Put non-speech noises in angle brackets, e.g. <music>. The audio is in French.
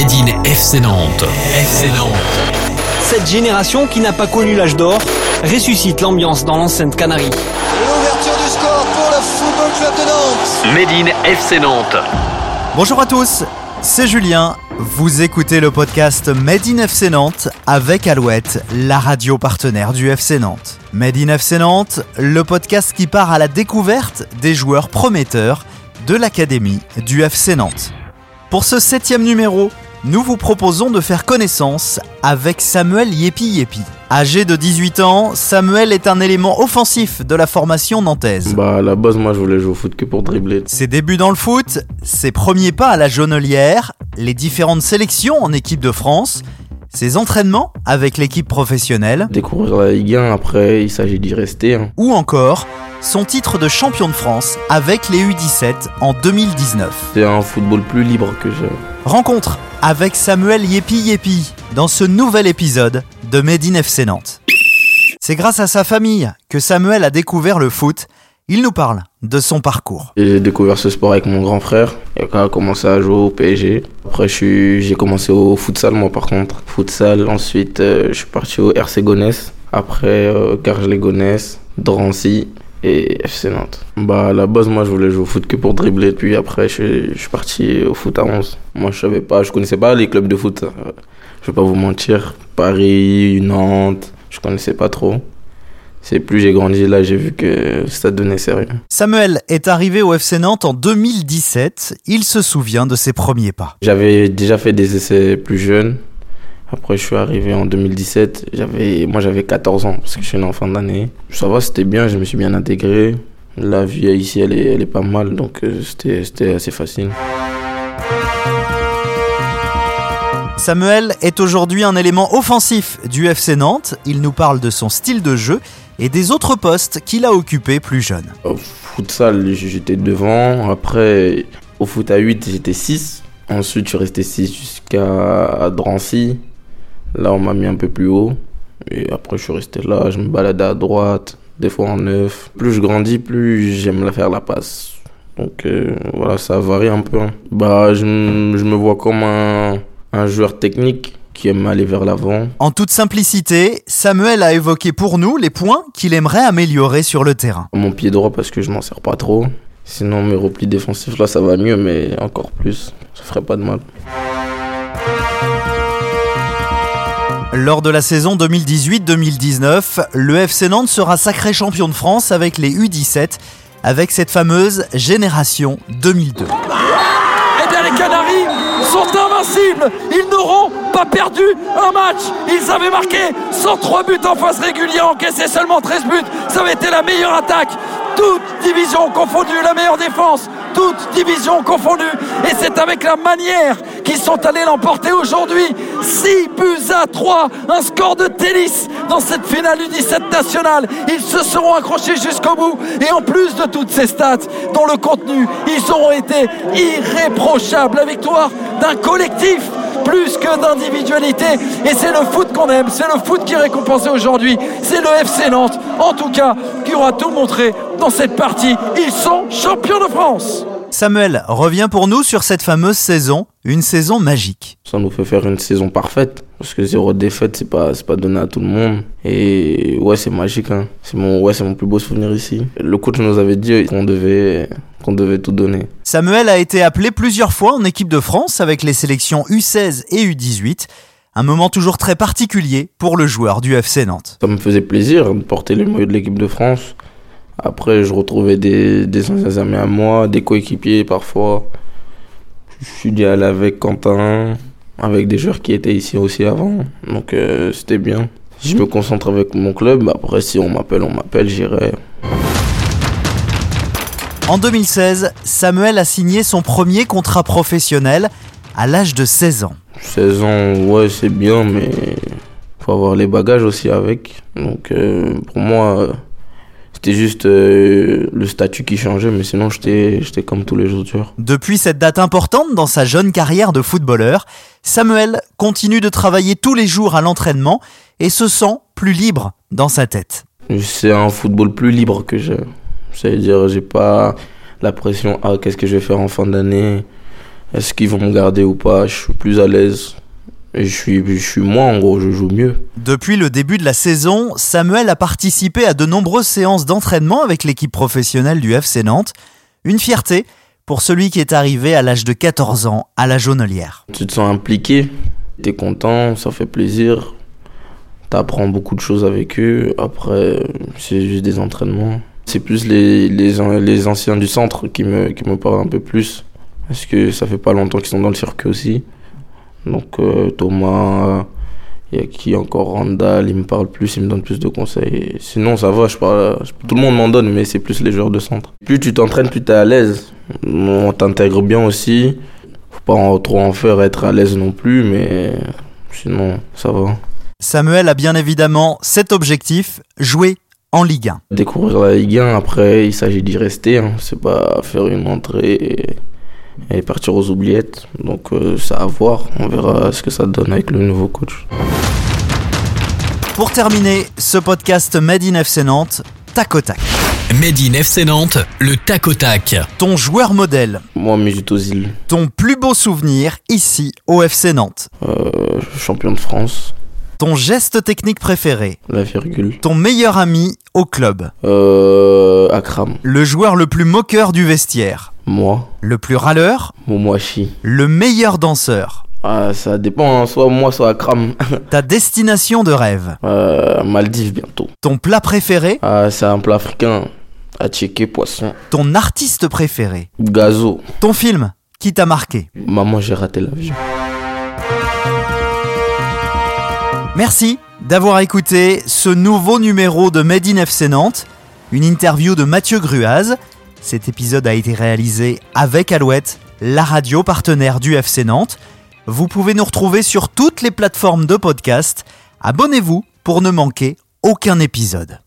Made in FC Nantes. FC Nantes. Cette génération qui n'a pas connu l'âge d'or ressuscite l'ambiance dans l'enceinte Canarie. L'ouverture du score pour le Football Club de Nantes. Made in FC Nantes. Bonjour à tous, c'est Julien. Vous écoutez le podcast Made in FC Nantes avec Alouette, la radio partenaire du FC Nantes. Made in FC Nantes, le podcast qui part à la découverte des joueurs prometteurs de l'académie du FC Nantes. Pour ce septième numéro, nous vous proposons de faire connaissance avec Samuel Yepi Yepi. Âgé de 18 ans, Samuel est un élément offensif de la formation nantaise. Bah à la base moi je voulais jouer au foot que pour dribbler. Ses débuts dans le foot, ses premiers pas à la jaunelière, les différentes sélections en équipe de France, ses entraînements avec l'équipe professionnelle, Découvrir la Ligue 1 après il s'agit d'y rester. hein. ou encore son titre de champion de France avec les U17 en 2019. C'est un football plus libre que je. Rencontre avec Samuel Yepi Yepi dans ce nouvel épisode de Made in FC Nantes. C'est grâce à sa famille que Samuel a découvert le foot. Il nous parle de son parcours. J'ai découvert ce sport avec mon grand frère. Et quand a commencé à jouer au PSG. Après j'ai commencé au futsal moi par contre. Futsal, ensuite euh, je suis parti au RC Gonesse. Après euh, Gonesse, Drancy et FC Nantes. Bah à la base moi je voulais jouer au foot que pour dribbler. Puis après je, suis- je suis parti au foot à 11. Moi je savais pas, je connaissais pas les clubs de foot. Je vais pas vous mentir. Paris, Nantes, je connaissais pas trop. C'est plus j'ai grandi là, j'ai vu que ça devenait sérieux. Samuel est arrivé au FC Nantes en 2017. Il se souvient de ses premiers pas. J'avais déjà fait des essais plus jeunes. Après, je suis arrivé en 2017. J'avais, moi, j'avais 14 ans parce que je suis né en fin d'année. Ça va, c'était bien. Je me suis bien intégré. La vie ici, elle est, elle est pas mal, donc euh, c'était, c'était assez facile. Samuel est aujourd'hui un élément offensif du FC Nantes. Il nous parle de son style de jeu et des autres postes qu'il a occupés plus jeune. Au futsal, j'étais devant. Après, au foot à 8, j'étais 6. Ensuite, je suis resté 6 jusqu'à Drancy. Là, on m'a mis un peu plus haut. Et après, je suis resté là. Je me baladais à droite, des fois en neuf. Plus je grandis, plus j'aime la faire la passe. Donc euh, voilà, ça varie un peu. hein. Bah, je, me vois comme un, un joueur technique qui aime aller vers l'avant. En toute simplicité, Samuel a évoqué pour nous les points qu'il aimerait améliorer sur le terrain. Mon pied droit parce que je m'en sers pas trop. Sinon, mes replis défensifs, là, ça va mieux, mais encore plus. Ça ferait pas de mal. Lors de la saison 2018-2019, le FC Nantes sera sacré champion de France avec les U17, avec cette fameuse génération 2002. Eh bien, les Canaries sont invincibles. Ils n'auront pas perdu un match. Ils avaient marqué 103 buts en phase régulière, encaissé seulement 13 buts. Ça avait été la meilleure attaque. Toute division confondue, la meilleure défense. Toute division confondue. Et c'est avec la manière qu'ils sont allés l'emporter aujourd'hui. 6 buts à 3. Un score de tennis dans cette finale du 17 nationale. Ils se seront accrochés jusqu'au bout. Et en plus de toutes ces stats, dont le contenu, ils auront été irréprochables. La victoire d'un collectif plus que d'individualité. Et c'est le foot qu'on aime, c'est le foot qui est récompensé aujourd'hui. C'est le FC Nantes, en tout cas, qui aura tout montré dans cette partie. Ils sont champions de France. Samuel revient pour nous sur cette fameuse saison, une saison magique. Ça nous fait faire une saison parfaite. Parce que zéro défaite, c'est pas, pas donné à tout le monde. Et ouais, c'est magique. Hein. C'est mon, ouais, c'est mon plus beau souvenir ici. Le coach nous avait dit qu'on devait, qu'on devait tout donner. Samuel a été appelé plusieurs fois en équipe de France avec les sélections U16 et U18, un moment toujours très particulier pour le joueur du FC Nantes. Ça me faisait plaisir de porter le maillot de l'équipe de France. Après, je retrouvais des, des anciens amis à moi, des coéquipiers parfois. Je suis aller avec Quentin, avec des joueurs qui étaient ici aussi avant. Donc euh, c'était bien. Je me concentre avec mon club. Après, si on m'appelle, on m'appelle, j'irai. En 2016, Samuel a signé son premier contrat professionnel à l'âge de 16 ans. 16 ans, ouais, c'est bien, mais faut avoir les bagages aussi avec. Donc euh, pour moi, c'était juste euh, le statut qui changeait, mais sinon j'étais comme tous les autres joueurs. Depuis cette date importante dans sa jeune carrière de footballeur, Samuel continue de travailler tous les jours à l'entraînement et se sent plus libre dans sa tête. C'est un football plus libre que j'ai. C'est-à-dire, j'ai pas la pression, ah, qu'est-ce que je vais faire en fin d'année? Est-ce qu'ils vont me garder ou pas? Je suis plus à l'aise. Je suis, je suis moi, en gros, je joue mieux. Depuis le début de la saison, Samuel a participé à de nombreuses séances d'entraînement avec l'équipe professionnelle du FC Nantes. Une fierté pour celui qui est arrivé à l'âge de 14 ans à la Jaunelière. Tu te sens impliqué, tu es content, ça fait plaisir. Tu apprends beaucoup de choses avec eux. Après, c'est juste des entraînements. C'est plus les, les, les, anciens du centre qui me, qui me parlent un peu plus. Parce que ça fait pas longtemps qu'ils sont dans le circuit aussi. Donc euh, Thomas, il y a qui encore Randall, il me parle plus, il me donne plus de conseils. Sinon ça va, je parle, tout le monde m'en donne, mais c'est plus les joueurs de centre. Plus tu t'entraînes, plus tu es à l'aise. On t'intègre bien aussi. Faut pas trop en faire, être à l'aise non plus, mais sinon ça va. Samuel a bien évidemment cet objectif, jouer en Ligue 1. Découvrir la Ligue 1, après il s'agit d'y rester, hein. c'est pas faire une entrée et et partir aux oubliettes. Donc euh, ça à voir, on verra ce que ça donne avec le nouveau coach. Pour terminer ce podcast Made in FC Nantes, tac au tac. Made in FC Nantes, le tac au tac. Ton joueur modèle. Moi, Ozil. Ton plus beau souvenir ici au FC Nantes. Euh, champion de France. Ton geste technique préféré. La virgule. Ton meilleur ami au club. Euh, Akram. Le joueur le plus moqueur du vestiaire. Moi. Le plus râleur. Momoashi. Le meilleur danseur. Ah, ça dépend, hein. soit moi, soit Akram. <laughs> Ta destination de rêve. Euh, Maldives bientôt. Ton plat préféré. Ah, c'est un plat africain. À checker poisson. Ton artiste préféré. Gazo. Ton film qui t'a marqué. Maman, j'ai raté l'avion. Merci d'avoir écouté ce nouveau numéro de Made in FC Nantes, une interview de Mathieu Gruaz. Cet épisode a été réalisé avec Alouette, la radio partenaire du FC Nantes. Vous pouvez nous retrouver sur toutes les plateformes de podcast. Abonnez-vous pour ne manquer aucun épisode.